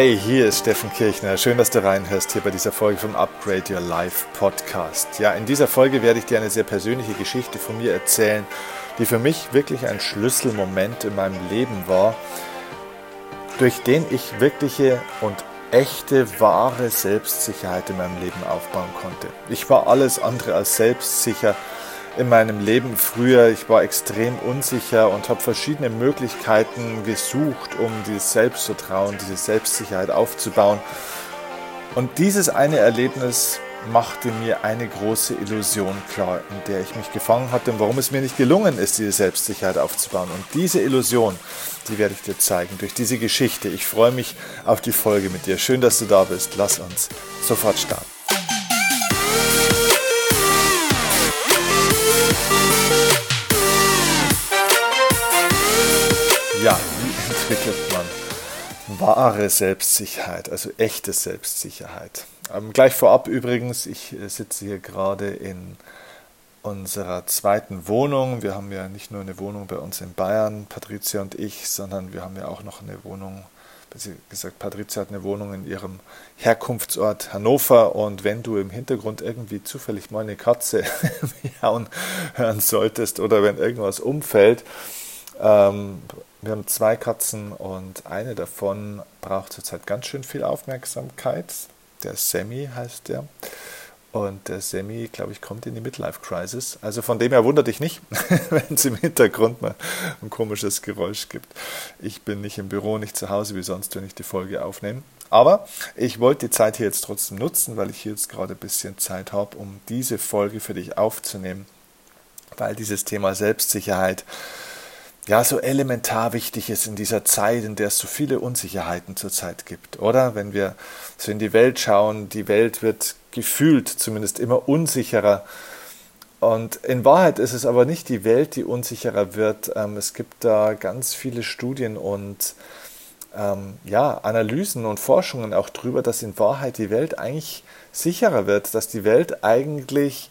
Hey, hier ist Steffen Kirchner. Schön, dass du reinhörst hier bei dieser Folge vom Upgrade Your Life Podcast. Ja, in dieser Folge werde ich dir eine sehr persönliche Geschichte von mir erzählen, die für mich wirklich ein Schlüsselmoment in meinem Leben war, durch den ich wirkliche und echte, wahre Selbstsicherheit in meinem Leben aufbauen konnte. Ich war alles andere als selbstsicher in meinem Leben früher. Ich war extrem unsicher und habe verschiedene Möglichkeiten gesucht, um dieses Selbstvertrauen, diese Selbstsicherheit aufzubauen. Und dieses eine Erlebnis machte mir eine große Illusion klar, in der ich mich gefangen hatte und warum es mir nicht gelungen ist, diese Selbstsicherheit aufzubauen. Und diese Illusion, die werde ich dir zeigen durch diese Geschichte. Ich freue mich auf die Folge mit dir. Schön, dass du da bist. Lass uns sofort starten. Entwickelt man wahre Selbstsicherheit, also echte Selbstsicherheit? Ähm, gleich vorab übrigens, ich äh, sitze hier gerade in unserer zweiten Wohnung. Wir haben ja nicht nur eine Wohnung bei uns in Bayern, Patricia und ich, sondern wir haben ja auch noch eine Wohnung, besser gesagt, Patricia hat eine Wohnung in ihrem Herkunftsort Hannover. Und wenn du im Hintergrund irgendwie zufällig mal eine Katze hören solltest oder wenn irgendwas umfällt, ähm, wir haben zwei Katzen und eine davon braucht zurzeit ganz schön viel Aufmerksamkeit. Der Sammy heißt der. Und der Sammy, glaube ich, kommt in die Midlife Crisis. Also von dem her wundert dich nicht, wenn es im Hintergrund mal ein komisches Geräusch gibt. Ich bin nicht im Büro, nicht zu Hause wie sonst, wenn ich die Folge aufnehme. Aber ich wollte die Zeit hier jetzt trotzdem nutzen, weil ich hier jetzt gerade ein bisschen Zeit habe, um diese Folge für dich aufzunehmen. Weil dieses Thema Selbstsicherheit ja so elementar wichtig ist in dieser Zeit, in der es so viele Unsicherheiten zurzeit gibt, oder? Wenn wir so in die Welt schauen, die Welt wird gefühlt zumindest immer unsicherer. Und in Wahrheit ist es aber nicht die Welt, die unsicherer wird. Ähm, es gibt da ganz viele Studien und ähm, ja, Analysen und Forschungen auch darüber, dass in Wahrheit die Welt eigentlich sicherer wird, dass die Welt eigentlich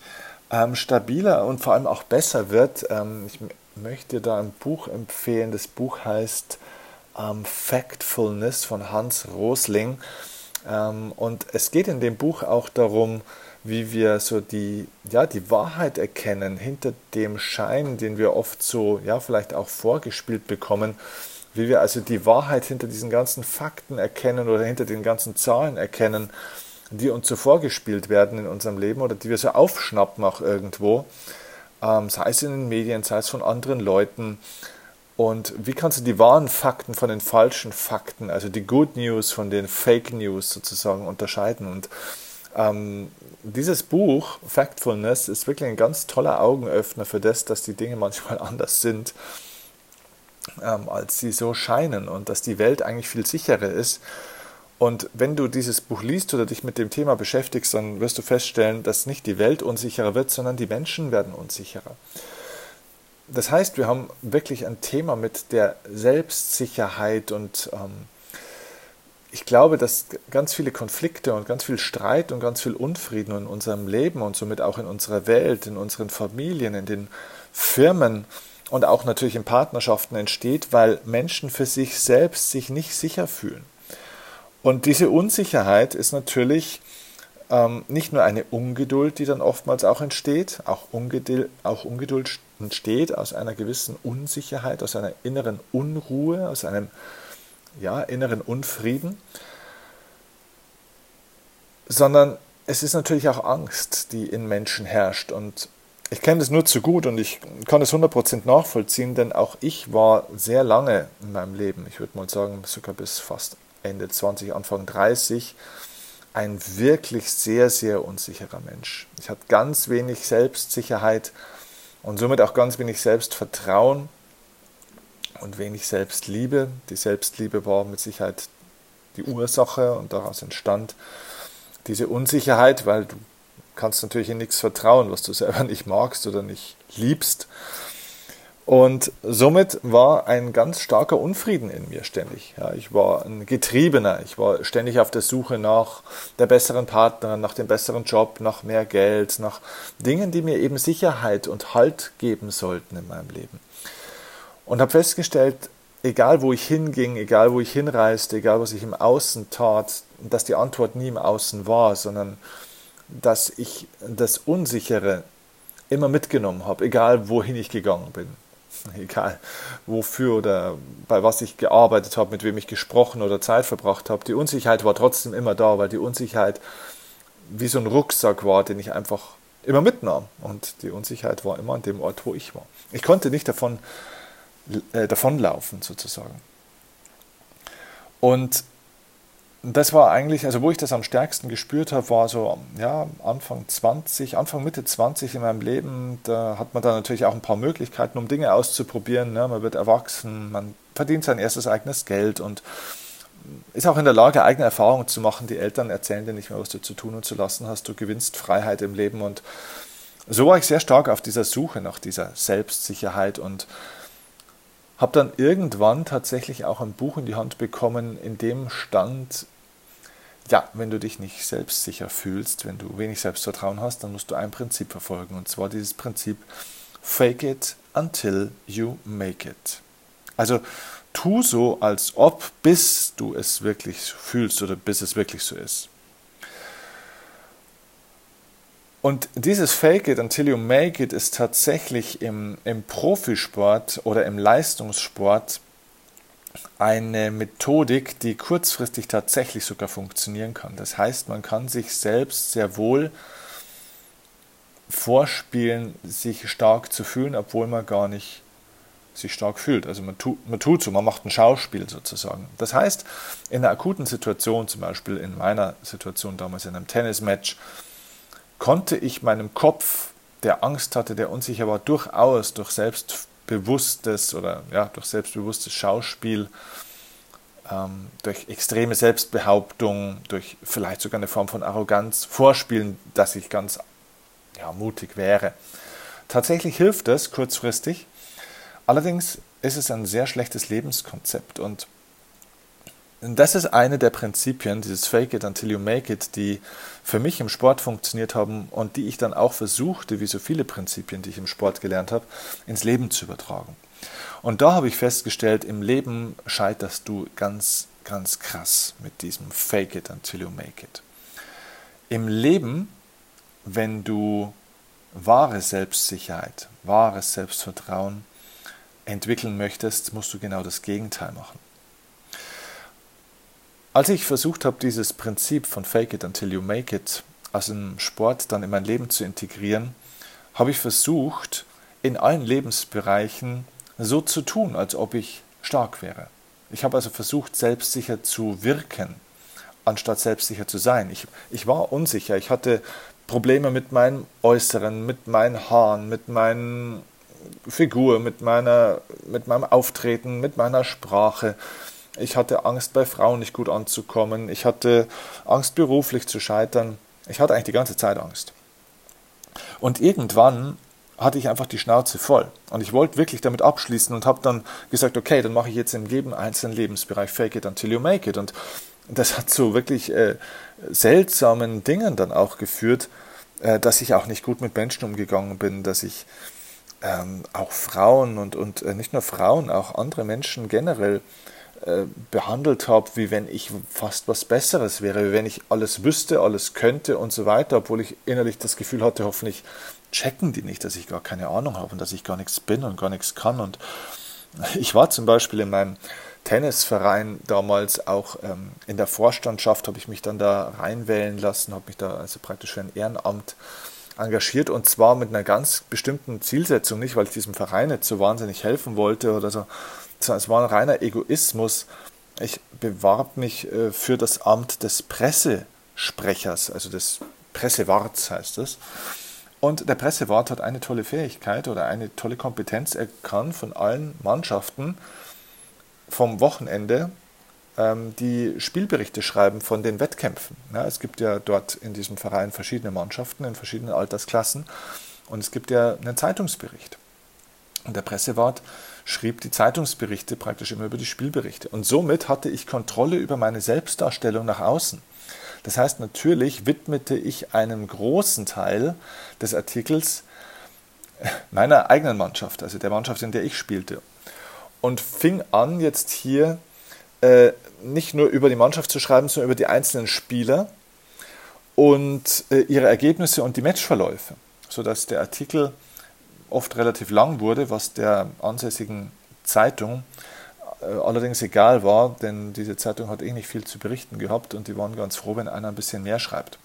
ähm, stabiler und vor allem auch besser wird. Ähm, ich möchte da ein Buch empfehlen. Das Buch heißt ähm, Factfulness von Hans Rosling. Ähm, und es geht in dem Buch auch darum, wie wir so die, ja, die Wahrheit erkennen hinter dem Schein, den wir oft so, ja, vielleicht auch vorgespielt bekommen, wie wir also die Wahrheit hinter diesen ganzen Fakten erkennen oder hinter den ganzen Zahlen erkennen, die uns so vorgespielt werden in unserem Leben oder die wir so aufschnappen auch irgendwo ähm, sei es in den Medien, sei es von anderen Leuten. Und wie kannst du die wahren Fakten von den falschen Fakten, also die Good News von den Fake News sozusagen unterscheiden? Und ähm, dieses Buch, Factfulness, ist wirklich ein ganz toller Augenöffner für das, dass die Dinge manchmal anders sind, ähm, als sie so scheinen und dass die Welt eigentlich viel sicherer ist und wenn du dieses Buch liest oder dich mit dem Thema beschäftigst, dann wirst du feststellen, dass nicht die Welt unsicherer wird, sondern die Menschen werden unsicherer. Das heißt, wir haben wirklich ein Thema mit der Selbstsicherheit und ähm, ich glaube, dass ganz viele Konflikte und ganz viel Streit und ganz viel Unfrieden in unserem Leben und somit auch in unserer Welt, in unseren Familien, in den Firmen und auch natürlich in Partnerschaften entsteht, weil Menschen für sich selbst sich nicht sicher fühlen. Und diese Unsicherheit ist natürlich ähm, nicht nur eine Ungeduld, die dann oftmals auch entsteht, auch Ungeduld, auch Ungeduld entsteht aus einer gewissen Unsicherheit, aus einer inneren Unruhe, aus einem ja, inneren Unfrieden, sondern es ist natürlich auch Angst, die in Menschen herrscht. Und ich kenne das nur zu gut und ich kann es 100% nachvollziehen, denn auch ich war sehr lange in meinem Leben, ich würde mal sagen sogar bis fast Ende 20, Anfang 30, ein wirklich sehr, sehr unsicherer Mensch. Ich hatte ganz wenig Selbstsicherheit und somit auch ganz wenig Selbstvertrauen und wenig Selbstliebe. Die Selbstliebe war mit Sicherheit die Ursache und daraus entstand diese Unsicherheit, weil du kannst natürlich in nichts vertrauen, was du selber nicht magst oder nicht liebst. Und somit war ein ganz starker Unfrieden in mir ständig. Ja, ich war ein Getriebener. Ich war ständig auf der Suche nach der besseren Partnerin, nach dem besseren Job, nach mehr Geld, nach Dingen, die mir eben Sicherheit und Halt geben sollten in meinem Leben. Und habe festgestellt, egal wo ich hinging, egal wo ich hinreiste, egal was ich im Außen tat, dass die Antwort nie im Außen war, sondern dass ich das Unsichere immer mitgenommen habe, egal wohin ich gegangen bin. Egal wofür oder bei was ich gearbeitet habe, mit wem ich gesprochen oder Zeit verbracht habe. Die Unsicherheit war trotzdem immer da, weil die Unsicherheit wie so ein Rucksack war, den ich einfach immer mitnahm. Und die Unsicherheit war immer an dem Ort, wo ich war. Ich konnte nicht davon äh, davonlaufen, sozusagen. Und das war eigentlich, also wo ich das am stärksten gespürt habe, war so ja, Anfang 20, Anfang Mitte 20 in meinem Leben. Da hat man dann natürlich auch ein paar Möglichkeiten, um Dinge auszuprobieren. Ne? Man wird erwachsen, man verdient sein erstes eigenes Geld und ist auch in der Lage, eigene Erfahrungen zu machen. Die Eltern erzählen dir nicht mehr, was du zu tun und zu lassen hast. Du gewinnst Freiheit im Leben. Und so war ich sehr stark auf dieser Suche nach dieser Selbstsicherheit und habe dann irgendwann tatsächlich auch ein Buch in die Hand bekommen, in dem stand, ja, wenn du dich nicht selbstsicher fühlst, wenn du wenig Selbstvertrauen hast, dann musst du ein Prinzip verfolgen. Und zwar dieses Prinzip Fake it until you make it. Also tu so, als ob, bis du es wirklich fühlst oder bis es wirklich so ist. Und dieses Fake it until you make it ist tatsächlich im, im Profisport oder im Leistungssport eine Methodik, die kurzfristig tatsächlich sogar funktionieren kann. Das heißt, man kann sich selbst sehr wohl vorspielen, sich stark zu fühlen, obwohl man gar nicht sich stark fühlt. Also man, tu, man tut so, man macht ein Schauspiel sozusagen. Das heißt, in einer akuten Situation, zum Beispiel in meiner Situation damals in einem Tennismatch, konnte ich meinem Kopf, der Angst hatte, der unsicher war, durchaus durch selbstbewusstes oder ja, durch selbstbewusstes Schauspiel, ähm, durch extreme Selbstbehauptung, durch vielleicht sogar eine Form von Arroganz vorspielen, dass ich ganz ja, mutig wäre. Tatsächlich hilft es kurzfristig, allerdings ist es ein sehr schlechtes Lebenskonzept und das ist eine der Prinzipien, dieses Fake it until you make it, die für mich im Sport funktioniert haben und die ich dann auch versuchte, wie so viele Prinzipien, die ich im Sport gelernt habe, ins Leben zu übertragen. Und da habe ich festgestellt, im Leben scheiterst du ganz, ganz krass mit diesem Fake it until you make it. Im Leben, wenn du wahre Selbstsicherheit, wahres Selbstvertrauen entwickeln möchtest, musst du genau das Gegenteil machen. Als ich versucht habe, dieses Prinzip von Fake it until you make it aus dem Sport dann in mein Leben zu integrieren, habe ich versucht, in allen Lebensbereichen so zu tun, als ob ich stark wäre. Ich habe also versucht, selbstsicher zu wirken, anstatt selbstsicher zu sein. Ich, ich war unsicher, ich hatte Probleme mit meinem Äußeren, mit meinen Haaren, mit meiner Figur, mit, meiner, mit meinem Auftreten, mit meiner Sprache. Ich hatte Angst, bei Frauen nicht gut anzukommen. Ich hatte Angst, beruflich zu scheitern. Ich hatte eigentlich die ganze Zeit Angst. Und irgendwann hatte ich einfach die Schnauze voll. Und ich wollte wirklich damit abschließen und habe dann gesagt, okay, dann mache ich jetzt in jedem einzelnen Lebensbereich Fake it until you make it. Und das hat zu wirklich äh, seltsamen Dingen dann auch geführt, äh, dass ich auch nicht gut mit Menschen umgegangen bin, dass ich ähm, auch Frauen und, und äh, nicht nur Frauen, auch andere Menschen generell äh, behandelt habe, wie wenn ich fast was Besseres wäre, wie wenn ich alles wüsste, alles könnte und so weiter, obwohl ich innerlich das Gefühl hatte, hoffentlich checken die nicht, dass ich gar keine Ahnung habe und dass ich gar nichts bin und gar nichts kann. Und ich war zum Beispiel in meinem Tennisverein damals auch ähm, in der Vorstandschaft, habe ich mich dann da reinwählen lassen, habe mich da also praktisch für ein Ehrenamt engagiert und zwar mit einer ganz bestimmten Zielsetzung, nicht weil ich diesem Verein nicht so wahnsinnig helfen wollte oder so, es war ein reiner Egoismus. Ich bewarb mich äh, für das Amt des Pressesprechers, also des Pressewarts heißt es. Und der Pressewart hat eine tolle Fähigkeit oder eine tolle Kompetenz. Er kann von allen Mannschaften vom Wochenende ähm, die Spielberichte schreiben von den Wettkämpfen. Ja, es gibt ja dort in diesem Verein verschiedene Mannschaften in verschiedenen Altersklassen und es gibt ja einen Zeitungsbericht. Und der Pressewart schrieb die Zeitungsberichte praktisch immer über die Spielberichte. Und somit hatte ich Kontrolle über meine Selbstdarstellung nach außen. Das heißt, natürlich widmete ich einen großen Teil des Artikels meiner eigenen Mannschaft, also der Mannschaft, in der ich spielte. und fing an, jetzt hier äh, nicht nur über die Mannschaft zu schreiben, sondern über die einzelnen Spieler und äh, ihre Ergebnisse und die Matchverläufe, sodass der Artikel oft relativ lang wurde, was der ansässigen Zeitung äh, allerdings egal war, denn diese Zeitung hat eh nicht viel zu berichten gehabt und die waren ganz froh, wenn einer ein bisschen mehr schreibt.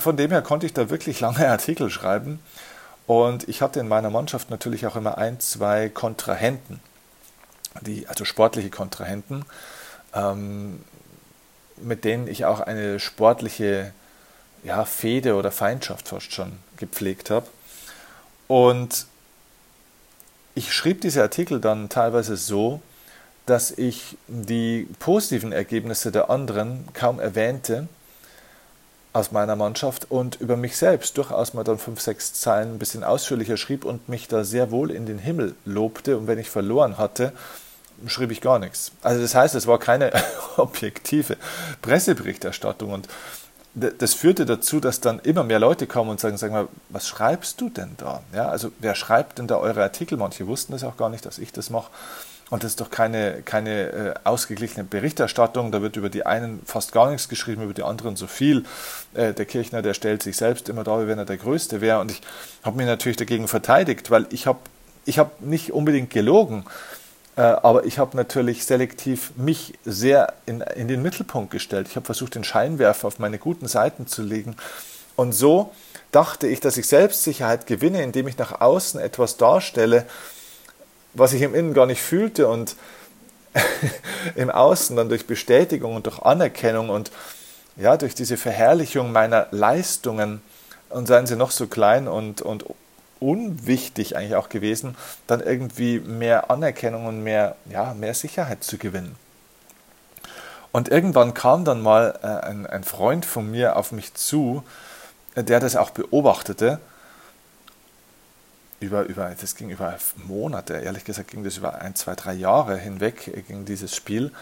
Von dem her konnte ich da wirklich lange Artikel schreiben und ich hatte in meiner Mannschaft natürlich auch immer ein, zwei Kontrahenten, die, also sportliche Kontrahenten, ähm, mit denen ich auch eine sportliche ja, Fehde oder Feindschaft fast schon gepflegt habe. Und ich schrieb diese Artikel dann teilweise so, dass ich die positiven Ergebnisse der anderen kaum erwähnte aus meiner Mannschaft und über mich selbst durchaus mal dann fünf, sechs Zeilen ein bisschen ausführlicher schrieb und mich da sehr wohl in den Himmel lobte. Und wenn ich verloren hatte, schrieb ich gar nichts. Also das heißt, es war keine objektive Presseberichterstattung und das führte dazu, dass dann immer mehr Leute kommen und sagen, sag mal, was schreibst du denn da? Ja, also wer schreibt denn da eure Artikel? Manche wussten das auch gar nicht, dass ich das mache. Und das ist doch keine, keine äh, ausgeglichene Berichterstattung. Da wird über die einen fast gar nichts geschrieben, über die anderen so viel. Äh, der Kirchner, der stellt sich selbst immer da, wie wenn er der Größte wäre. Und ich habe mich natürlich dagegen verteidigt, weil ich habe ich hab nicht unbedingt gelogen. Äh, aber ich habe natürlich selektiv mich sehr in, in den Mittelpunkt gestellt. Ich habe versucht, den Scheinwerfer auf meine guten Seiten zu legen. Und so dachte ich, dass ich Selbstsicherheit gewinne, indem ich nach außen etwas darstelle, was ich im Innen gar nicht fühlte und im Außen dann durch Bestätigung und durch Anerkennung und ja, durch diese Verherrlichung meiner Leistungen und seien sie noch so klein und, und unwichtig eigentlich auch gewesen, dann irgendwie mehr Anerkennung und mehr, ja, mehr Sicherheit zu gewinnen. Und irgendwann kam dann mal äh, ein, ein Freund von mir auf mich zu, äh, der das auch beobachtete. Über, über, das ging über Monate, ehrlich gesagt ging das über ein, zwei, drei Jahre hinweg, äh, ging dieses Spiel.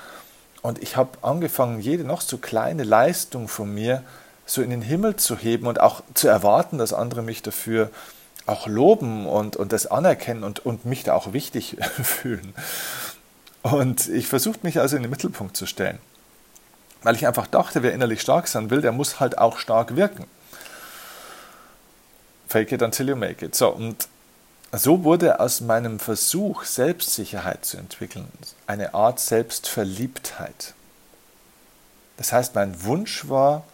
Und ich habe angefangen, jede noch so kleine Leistung von mir so in den Himmel zu heben und auch zu erwarten, dass andere mich dafür auch loben und, und das anerkennen und, und mich da auch wichtig fühlen. Und ich versuchte mich also in den Mittelpunkt zu stellen. Weil ich einfach dachte, wer innerlich stark sein will, der muss halt auch stark wirken. Fake it until you make it. So, und so wurde aus meinem Versuch, Selbstsicherheit zu entwickeln, eine Art Selbstverliebtheit. Das heißt, mein Wunsch war,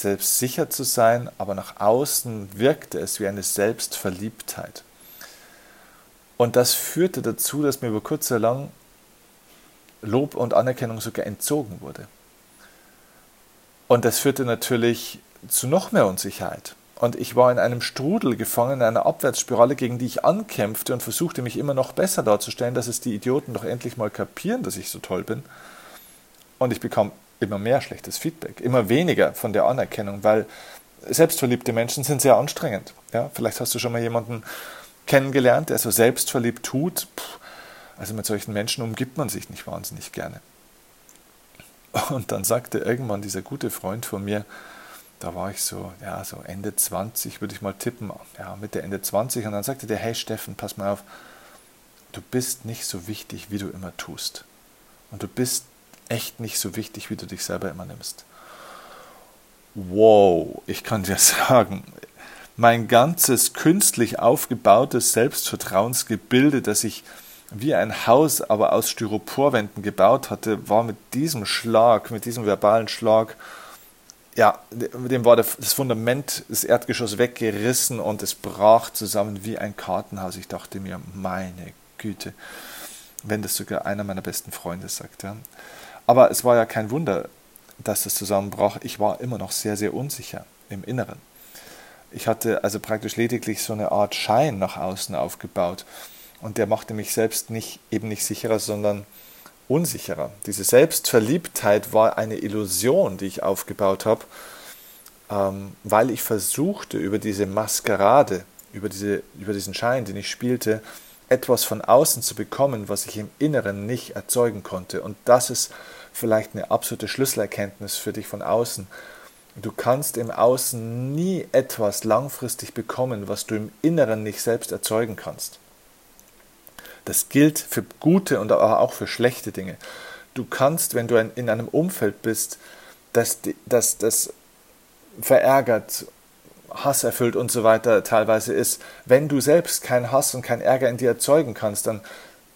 selbst sicher zu sein, aber nach außen wirkte es wie eine Selbstverliebtheit. Und das führte dazu, dass mir über kurz oder lang Lob und Anerkennung sogar entzogen wurde. Und das führte natürlich zu noch mehr Unsicherheit. Und ich war in einem Strudel gefangen, in einer Abwärtsspirale, gegen die ich ankämpfte und versuchte mich immer noch besser darzustellen, dass es die Idioten doch endlich mal kapieren, dass ich so toll bin. Und ich bekam immer mehr schlechtes Feedback, immer weniger von der Anerkennung, weil selbstverliebte Menschen sind sehr anstrengend. Ja, vielleicht hast du schon mal jemanden kennengelernt, der so selbstverliebt tut. Puh, also mit solchen Menschen umgibt man sich nicht wahnsinnig gerne. Und dann sagte irgendwann dieser gute Freund von mir, da war ich so, ja, so Ende 20, würde ich mal tippen, ja, Mitte, Ende 20, und dann sagte der, hey Steffen, pass mal auf, du bist nicht so wichtig, wie du immer tust. Und du bist echt nicht so wichtig, wie du dich selber immer nimmst. Wow, ich kann dir sagen, mein ganzes künstlich aufgebautes Selbstvertrauensgebilde, das ich wie ein Haus aber aus Styroporwänden gebaut hatte, war mit diesem Schlag, mit diesem verbalen Schlag, ja, dem war das Fundament, das Erdgeschoss weggerissen und es brach zusammen wie ein Kartenhaus. Ich dachte mir, meine Güte, wenn das sogar einer meiner besten Freunde sagt. Ja. Aber es war ja kein Wunder, dass das zusammenbrach. Ich war immer noch sehr, sehr unsicher im Inneren. Ich hatte also praktisch lediglich so eine Art Schein nach außen aufgebaut. Und der machte mich selbst nicht, eben nicht sicherer, sondern unsicherer. Diese Selbstverliebtheit war eine Illusion, die ich aufgebaut habe, ähm, weil ich versuchte, über diese Maskerade, über, diese, über diesen Schein, den ich spielte, etwas von außen zu bekommen, was ich im Inneren nicht erzeugen konnte. Und das ist vielleicht eine absolute Schlüsselerkenntnis für dich von außen. Du kannst im Außen nie etwas langfristig bekommen, was du im Inneren nicht selbst erzeugen kannst. Das gilt für gute und auch für schlechte Dinge. Du kannst, wenn du in einem Umfeld bist, das, das, das verärgert, hasserfüllt und so weiter teilweise ist, wenn du selbst keinen Hass und keinen Ärger in dir erzeugen kannst, dann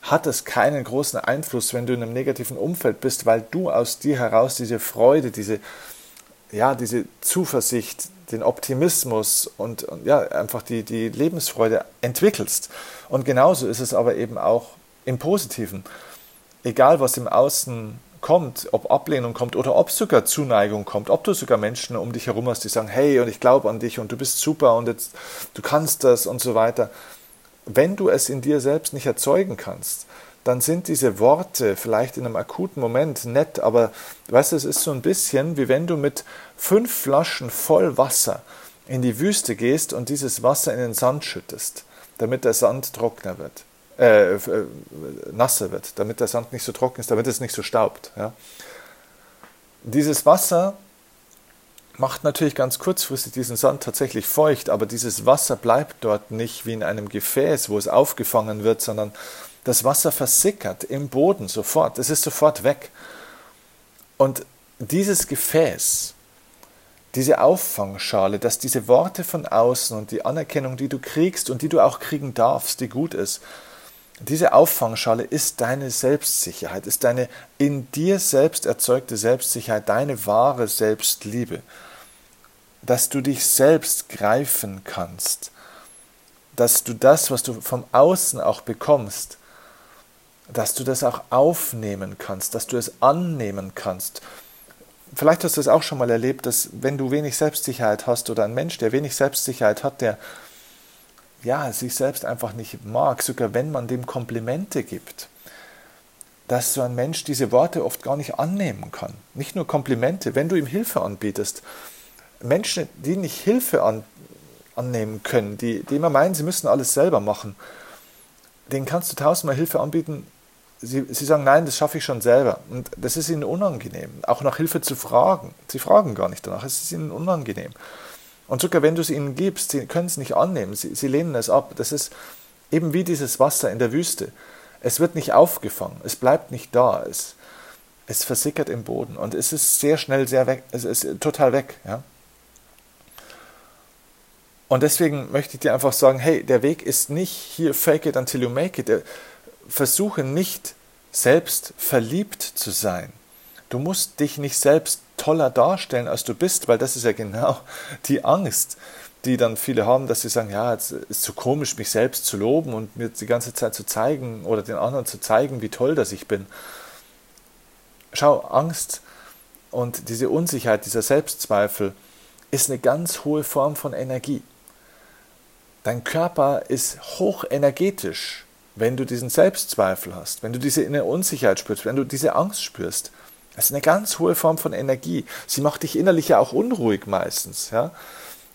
hat es keinen großen Einfluss, wenn du in einem negativen Umfeld bist, weil du aus dir heraus diese Freude, diese, ja, diese Zuversicht, den Optimismus und, und ja, einfach die, die Lebensfreude entwickelst. Und genauso ist es aber eben auch im Positiven. Egal, was im Außen kommt, ob Ablehnung kommt oder ob sogar Zuneigung kommt, ob du sogar Menschen um dich herum hast, die sagen, hey, und ich glaube an dich und du bist super und jetzt, du kannst das und so weiter wenn du es in dir selbst nicht erzeugen kannst, dann sind diese Worte vielleicht in einem akuten Moment nett, aber weißt du, es ist so ein bisschen wie wenn du mit fünf Flaschen voll Wasser in die Wüste gehst und dieses Wasser in den Sand schüttest, damit der Sand trockener wird, äh, äh, nasser wird, damit der Sand nicht so trocken ist, damit es nicht so staubt. Ja. Dieses Wasser macht natürlich ganz kurzfristig diesen Sand tatsächlich feucht, aber dieses Wasser bleibt dort nicht wie in einem Gefäß, wo es aufgefangen wird, sondern das Wasser versickert im Boden sofort. Es ist sofort weg. Und dieses Gefäß, diese Auffangschale, dass diese Worte von außen und die Anerkennung, die du kriegst und die du auch kriegen darfst, die gut ist, diese Auffangschale ist deine Selbstsicherheit, ist deine in dir selbst erzeugte Selbstsicherheit, deine wahre Selbstliebe. Dass du dich selbst greifen kannst, dass du das, was du vom Außen auch bekommst, dass du das auch aufnehmen kannst, dass du es annehmen kannst. Vielleicht hast du es auch schon mal erlebt, dass wenn du wenig Selbstsicherheit hast oder ein Mensch, der wenig Selbstsicherheit hat, der ja, sich selbst einfach nicht mag, sogar wenn man dem Komplimente gibt, dass so ein Mensch diese Worte oft gar nicht annehmen kann. Nicht nur Komplimente, wenn du ihm Hilfe anbietest. Menschen, die nicht Hilfe an, annehmen können, die, die immer meinen, sie müssen alles selber machen, denen kannst du tausendmal Hilfe anbieten. Sie, sie sagen, nein, das schaffe ich schon selber. Und das ist ihnen unangenehm. Auch nach Hilfe zu fragen. Sie fragen gar nicht danach, es ist ihnen unangenehm. Und sogar wenn du es ihnen gibst, sie können es nicht annehmen, sie, sie lehnen es ab. Das ist eben wie dieses Wasser in der Wüste. Es wird nicht aufgefangen, es bleibt nicht da, es, es versickert im Boden und es ist sehr schnell sehr weg, es ist total weg. Ja? Und deswegen möchte ich dir einfach sagen, hey, der Weg ist nicht hier fake it until you make it. Versuche nicht selbst verliebt zu sein. Du musst dich nicht selbst toller darstellen, als du bist, weil das ist ja genau die Angst, die dann viele haben, dass sie sagen, ja, es ist so komisch, mich selbst zu loben und mir die ganze Zeit zu zeigen oder den anderen zu zeigen, wie toll das ich bin. Schau, Angst und diese Unsicherheit, dieser Selbstzweifel ist eine ganz hohe Form von Energie. Dein Körper ist hochenergetisch, wenn du diesen Selbstzweifel hast, wenn du diese innere Unsicherheit spürst, wenn du diese Angst spürst. Das ist eine ganz hohe Form von Energie. Sie macht dich innerlich ja auch unruhig meistens. Ja?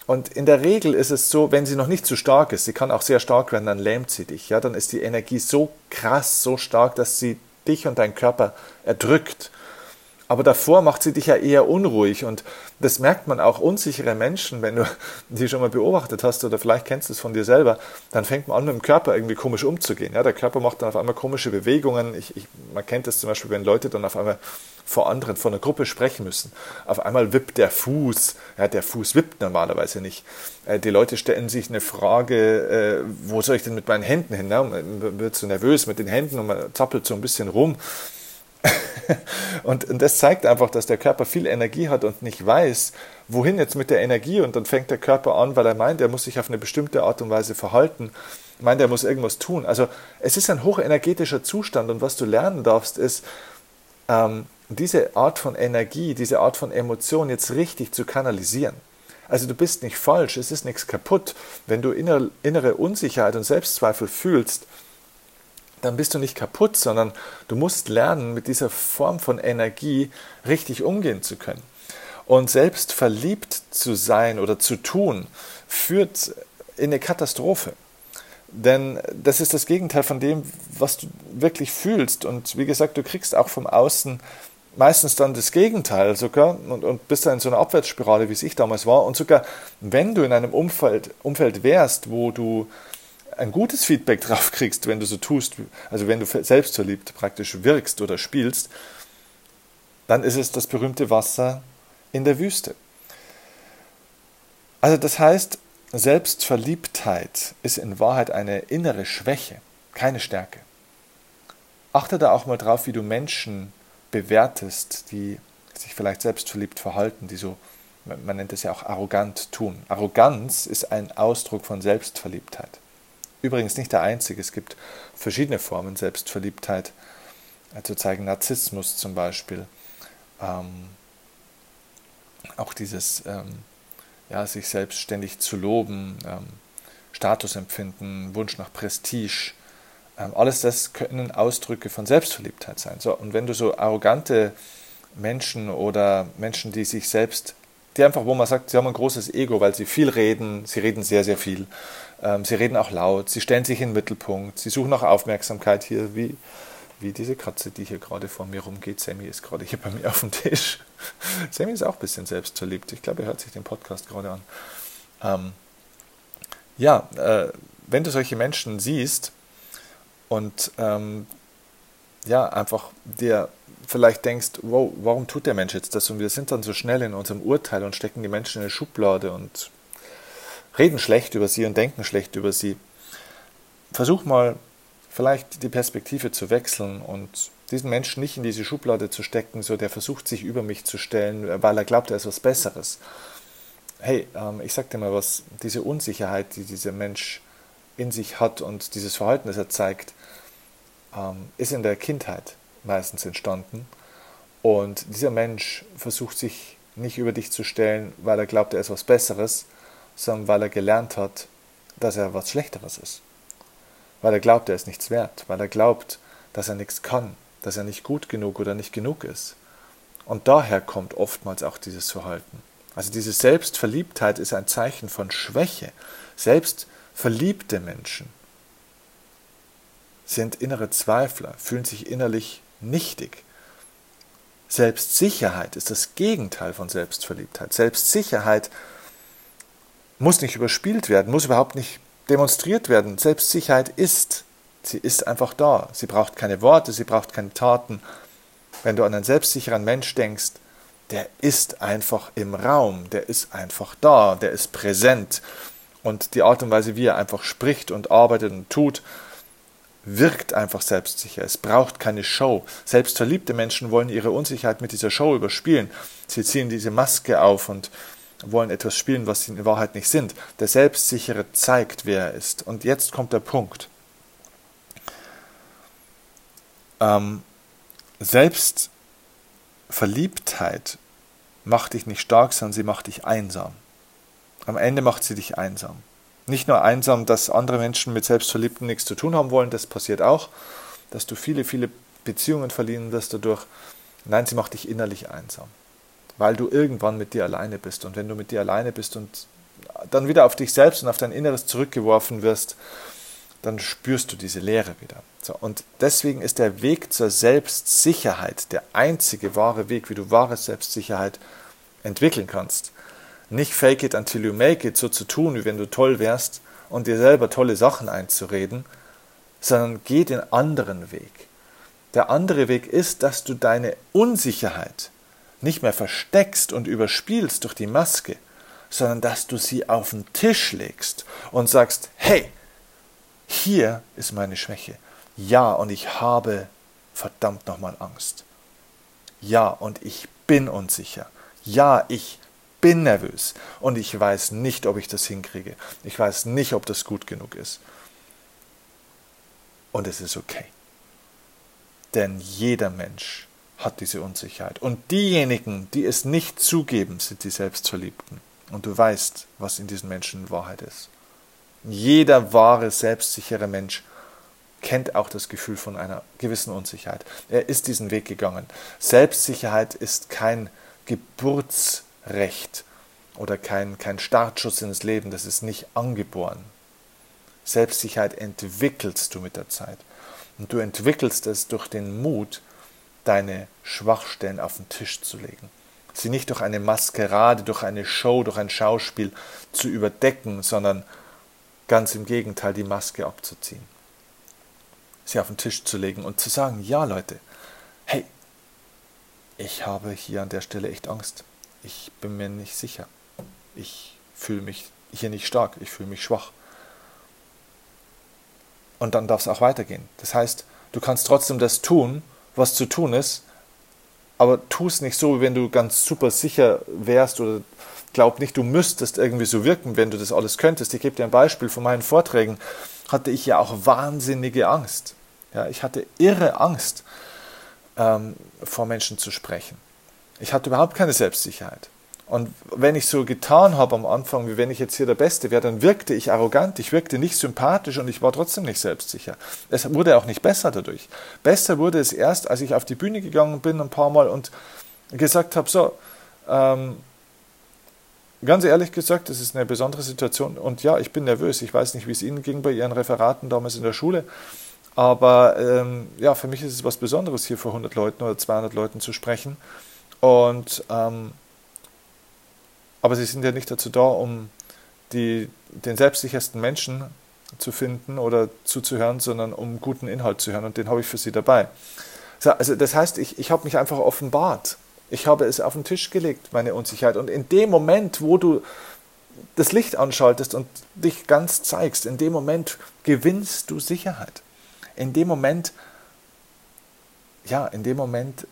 Und in der Regel ist es so, wenn sie noch nicht zu stark ist, sie kann auch sehr stark werden, dann lähmt sie dich. Ja? Dann ist die Energie so krass, so stark, dass sie dich und deinen Körper erdrückt. Aber davor macht sie dich ja eher unruhig und das merkt man auch unsichere Menschen, wenn du die schon mal beobachtet hast oder vielleicht kennst du es von dir selber, dann fängt man an mit dem Körper irgendwie komisch umzugehen. Ja, der Körper macht dann auf einmal komische Bewegungen. Ich, ich, man kennt das zum Beispiel, wenn Leute dann auf einmal vor anderen, vor einer Gruppe sprechen müssen. Auf einmal wippt der Fuß. Ja, der Fuß wippt normalerweise nicht. Äh, die Leute stellen sich eine Frage, äh, wo soll ich denn mit meinen Händen hin? Ja, man wird so nervös mit den Händen und man zappelt so ein bisschen rum. und, und das zeigt einfach, dass der Körper viel Energie hat und nicht weiß, wohin jetzt mit der Energie. Und dann fängt der Körper an, weil er meint, er muss sich auf eine bestimmte Art und Weise verhalten, meint, er muss irgendwas tun. Also es ist ein hochenergetischer Zustand und was du lernen darfst, ist, ähm, diese Art von Energie, diese Art von Emotion jetzt richtig zu kanalisieren. Also du bist nicht falsch, es ist nichts kaputt. Wenn du innere, innere Unsicherheit und Selbstzweifel fühlst, dann bist du nicht kaputt, sondern du musst lernen, mit dieser Form von Energie richtig umgehen zu können. Und selbst verliebt zu sein oder zu tun, führt in eine Katastrophe. Denn das ist das Gegenteil von dem, was du wirklich fühlst. Und wie gesagt, du kriegst auch vom Außen meistens dann das Gegenteil sogar und, und bist dann in so einer Abwärtsspirale, wie es ich damals war. Und sogar wenn du in einem Umfeld, Umfeld wärst, wo du ein gutes Feedback drauf kriegst, wenn du so tust, also wenn du selbstverliebt praktisch wirkst oder spielst, dann ist es das berühmte Wasser in der Wüste. Also das heißt, Selbstverliebtheit ist in Wahrheit eine innere Schwäche, keine Stärke. Achte da auch mal drauf, wie du Menschen bewertest, die sich vielleicht selbstverliebt verhalten, die so, man nennt es ja auch arrogant tun. Arroganz ist ein Ausdruck von Selbstverliebtheit. Übrigens nicht der einzige, es gibt verschiedene Formen Selbstverliebtheit, zu zeigen Narzissmus zum Beispiel, ähm, auch dieses ähm, ja, sich selbstständig zu loben, ähm, Statusempfinden, Wunsch nach Prestige, ähm, alles das können Ausdrücke von Selbstverliebtheit sein. So, und wenn du so arrogante Menschen oder Menschen, die sich selbst, die einfach, wo man sagt, sie haben ein großes Ego, weil sie viel reden, sie reden sehr, sehr viel, ähm, sie reden auch laut, sie stellen sich in den Mittelpunkt, sie suchen nach Aufmerksamkeit hier, wie, wie diese Katze, die hier gerade vor mir rumgeht. Sammy ist gerade hier bei mir auf dem Tisch. Sammy ist auch ein bisschen selbstverliebt. Ich glaube, er hört sich den Podcast gerade an. Ähm, ja, äh, wenn du solche Menschen siehst und ähm, ja, einfach dir vielleicht denkst, wow, warum tut der Mensch jetzt das? Und wir sind dann so schnell in unserem Urteil und stecken die Menschen in eine Schublade und reden schlecht über sie und denken schlecht über sie. Versuch mal vielleicht die Perspektive zu wechseln und diesen Menschen nicht in diese Schublade zu stecken, so der versucht sich über mich zu stellen, weil er glaubt, er ist was Besseres. Hey, ähm, ich sag dir mal was, diese Unsicherheit, die dieser Mensch in sich hat und dieses Verhalten, das er zeigt, ähm, ist in der Kindheit meistens entstanden. Und dieser Mensch versucht sich nicht über dich zu stellen, weil er glaubt, er ist was Besseres, sondern weil er gelernt hat, dass er was Schlechteres ist weil er glaubt, er ist nichts wert, weil er glaubt, dass er nichts kann, dass er nicht gut genug oder nicht genug ist. Und daher kommt oftmals auch dieses Verhalten. Also diese Selbstverliebtheit ist ein Zeichen von Schwäche. Selbstverliebte Menschen sind innere Zweifler, fühlen sich innerlich nichtig. Selbstsicherheit ist das Gegenteil von Selbstverliebtheit. Selbstsicherheit muss nicht überspielt werden, muss überhaupt nicht demonstriert werden. Selbstsicherheit ist. Sie ist einfach da. Sie braucht keine Worte, sie braucht keine Taten. Wenn du an einen selbstsicheren Mensch denkst, der ist einfach im Raum, der ist einfach da, der ist präsent. Und die Art und Weise, wie er einfach spricht und arbeitet und tut, wirkt einfach selbstsicher. Es braucht keine Show. Selbstverliebte Menschen wollen ihre Unsicherheit mit dieser Show überspielen. Sie ziehen diese Maske auf und wollen etwas spielen, was sie in Wahrheit nicht sind. Der Selbstsichere zeigt, wer er ist. Und jetzt kommt der Punkt. Ähm, Selbstverliebtheit macht dich nicht stark, sondern sie macht dich einsam. Am Ende macht sie dich einsam. Nicht nur einsam, dass andere Menschen mit Selbstverliebten nichts zu tun haben wollen, das passiert auch, dass du viele, viele Beziehungen verlieren wirst dadurch. Nein, sie macht dich innerlich einsam weil du irgendwann mit dir alleine bist. Und wenn du mit dir alleine bist und dann wieder auf dich selbst und auf dein Inneres zurückgeworfen wirst, dann spürst du diese Leere wieder. So, und deswegen ist der Weg zur Selbstsicherheit der einzige wahre Weg, wie du wahre Selbstsicherheit entwickeln kannst. Nicht fake it until you make it, so zu tun, wie wenn du toll wärst und dir selber tolle Sachen einzureden, sondern geh den anderen Weg. Der andere Weg ist, dass du deine Unsicherheit, nicht mehr versteckst und überspielst durch die Maske, sondern dass du sie auf den Tisch legst und sagst, hey, hier ist meine Schwäche. Ja, und ich habe verdammt nochmal Angst. Ja, und ich bin unsicher. Ja, ich bin nervös und ich weiß nicht, ob ich das hinkriege. Ich weiß nicht, ob das gut genug ist. Und es ist okay. Denn jeder Mensch hat diese Unsicherheit. Und diejenigen, die es nicht zugeben, sind die Selbstverliebten. Und du weißt, was in diesen Menschen Wahrheit ist. Jeder wahre, selbstsichere Mensch kennt auch das Gefühl von einer gewissen Unsicherheit. Er ist diesen Weg gegangen. Selbstsicherheit ist kein Geburtsrecht oder kein, kein Startschuss ins Leben, das ist nicht angeboren. Selbstsicherheit entwickelst du mit der Zeit. Und du entwickelst es durch den Mut, deine Schwachstellen auf den Tisch zu legen. Sie nicht durch eine Maskerade, durch eine Show, durch ein Schauspiel zu überdecken, sondern Ganz im Gegenteil, die Maske abzuziehen. Sie auf den Tisch zu legen und zu sagen, ja Leute, hey, ich habe hier an der Stelle echt Angst. Ich bin mir nicht sicher. Ich fühle mich hier nicht stark, ich fühle mich schwach. Und dann darf es auch weitergehen. Das heißt, du kannst trotzdem das tun, was zu tun ist, aber tu es nicht so, wie wenn du ganz super sicher wärst oder glaub nicht, du müsstest irgendwie so wirken, wenn du das alles könntest. Ich gebe dir ein Beispiel von meinen Vorträgen. Hatte ich ja auch wahnsinnige Angst. Ja, ich hatte irre Angst, ähm, vor Menschen zu sprechen. Ich hatte überhaupt keine Selbstsicherheit. Und wenn ich so getan habe am Anfang, wie wenn ich jetzt hier der Beste wäre, dann wirkte ich arrogant, ich wirkte nicht sympathisch und ich war trotzdem nicht selbstsicher. Es wurde auch nicht besser dadurch. Besser wurde es erst, als ich auf die Bühne gegangen bin ein paar Mal und gesagt habe, so, ähm, ganz ehrlich gesagt, das ist eine besondere Situation und ja, ich bin nervös. Ich weiß nicht, wie es Ihnen ging bei Ihren Referaten damals in der Schule, aber ähm, ja, für mich ist es was Besonderes, hier vor 100 Leuten oder 200 Leuten zu sprechen und ähm, aber sie sind ja nicht dazu da, um die, den selbstsichersten Menschen zu finden oder zuzuhören, sondern um guten Inhalt zu hören. Und den habe ich für sie dabei. Also das heißt, ich, ich habe mich einfach offenbart. Ich habe es auf den Tisch gelegt, meine Unsicherheit. Und in dem Moment, wo du das Licht anschaltest und dich ganz zeigst, in dem Moment gewinnst du Sicherheit. In dem Moment, ja, in dem Moment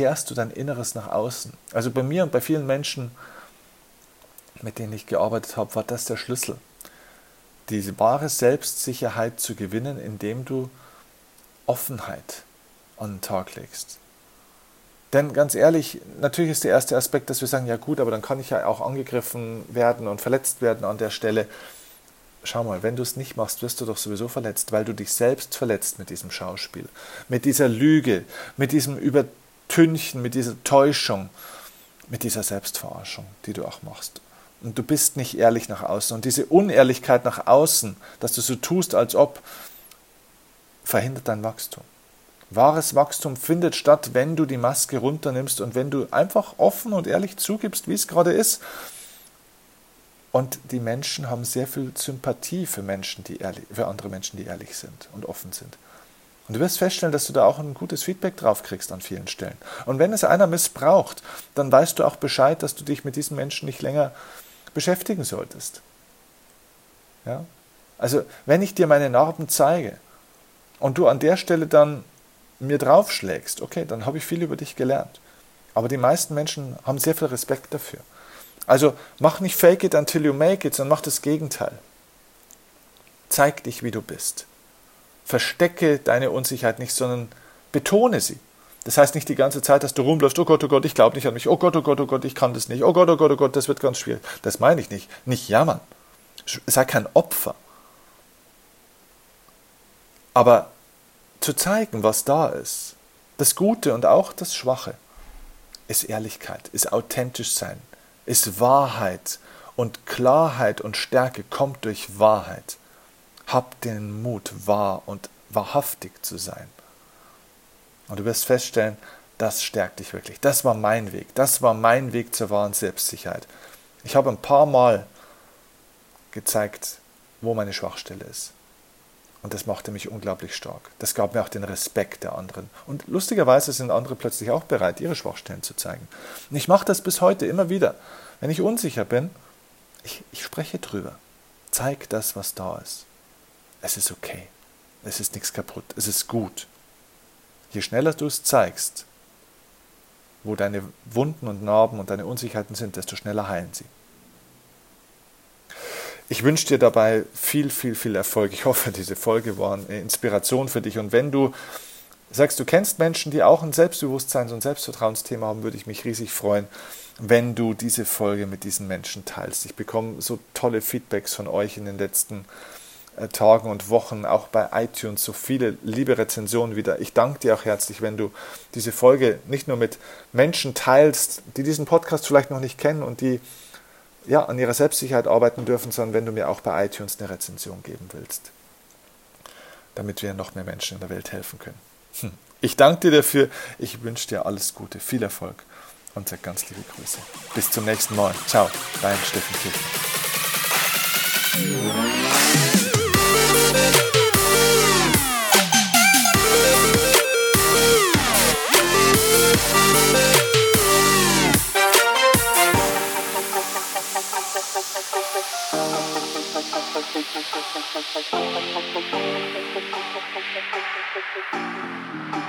kehrst du dein Inneres nach außen. Also bei mir und bei vielen Menschen, mit denen ich gearbeitet habe, war das der Schlüssel. Diese wahre Selbstsicherheit zu gewinnen, indem du Offenheit an den Tag legst. Denn ganz ehrlich, natürlich ist der erste Aspekt, dass wir sagen, ja gut, aber dann kann ich ja auch angegriffen werden und verletzt werden an der Stelle. Schau mal, wenn du es nicht machst, wirst du doch sowieso verletzt, weil du dich selbst verletzt mit diesem Schauspiel, mit dieser Lüge, mit diesem Über Tünchen, mit dieser Täuschung, mit dieser Selbstverarschung, die du auch machst. Und du bist nicht ehrlich nach außen. Und diese Unehrlichkeit nach außen, dass du so tust, als ob, verhindert dein Wachstum. Wahres Wachstum findet statt, wenn du die Maske runternimmst und wenn du einfach offen und ehrlich zugibst, wie es gerade ist. Und die Menschen haben sehr viel Sympathie für Menschen, die ehrlich, für andere Menschen, die ehrlich sind und offen sind. Und du wirst feststellen, dass du da auch ein gutes Feedback drauf kriegst an vielen Stellen. Und wenn es einer missbraucht, dann weißt du auch Bescheid, dass du dich mit diesem Menschen nicht länger beschäftigen solltest. Ja? Also, wenn ich dir meine Narben zeige und du an der Stelle dann mir draufschlägst, okay, dann habe ich viel über dich gelernt. Aber die meisten Menschen haben sehr viel Respekt dafür. Also mach nicht fake it until you make it, sondern mach das Gegenteil. Zeig dich, wie du bist verstecke deine Unsicherheit nicht, sondern betone sie. Das heißt nicht die ganze Zeit, dass du rumläufst, oh Gott, oh Gott, ich glaube nicht an mich, oh Gott, oh Gott, oh Gott, ich kann das nicht, oh Gott, oh Gott, oh Gott, das wird ganz schwierig. Das meine ich nicht. Nicht jammern. Sei kein Opfer. Aber zu zeigen, was da ist, das Gute und auch das Schwache, ist Ehrlichkeit, ist authentisch sein, ist Wahrheit und Klarheit und Stärke kommt durch Wahrheit. Hab den Mut, wahr und wahrhaftig zu sein. Und du wirst feststellen, das stärkt dich wirklich. Das war mein Weg. Das war mein Weg zur wahren Selbstsicherheit. Ich habe ein paar Mal gezeigt, wo meine Schwachstelle ist. Und das machte mich unglaublich stark. Das gab mir auch den Respekt der anderen. Und lustigerweise sind andere plötzlich auch bereit, ihre Schwachstellen zu zeigen. Und ich mache das bis heute immer wieder. Wenn ich unsicher bin, ich, ich spreche drüber. Zeig das, was da ist es ist okay. Es ist nichts kaputt. Es ist gut. Je schneller du es zeigst, wo deine Wunden und Narben und deine Unsicherheiten sind, desto schneller heilen sie. Ich wünsche dir dabei viel, viel, viel Erfolg. Ich hoffe, diese Folge war eine Inspiration für dich. Und wenn du sagst, du kennst Menschen, die auch ein Selbstbewusstseins- und Selbstvertrauensthema haben, würde ich mich riesig freuen, wenn du diese Folge mit diesen Menschen teilst. Ich bekomme so tolle Feedbacks von euch in den letzten Jahren Tagen und Wochen, auch bei iTunes, so viele liebe Rezensionen wieder. Ich danke dir auch herzlich, wenn du diese Folge nicht nur mit Menschen teilst, die diesen Podcast vielleicht noch nicht kennen und die ja, an ihrer Selbstsicherheit arbeiten dürfen, sondern wenn du mir auch bei iTunes eine Rezension geben willst, damit wir noch mehr Menschen in der Welt helfen können. Hm. Ich danke dir dafür. Ich wünsche dir alles Gute, viel Erfolg und sage ganz liebe Grüße. Bis zum nächsten Mal. Ciao, dein Steffen Kirchner. Thank you.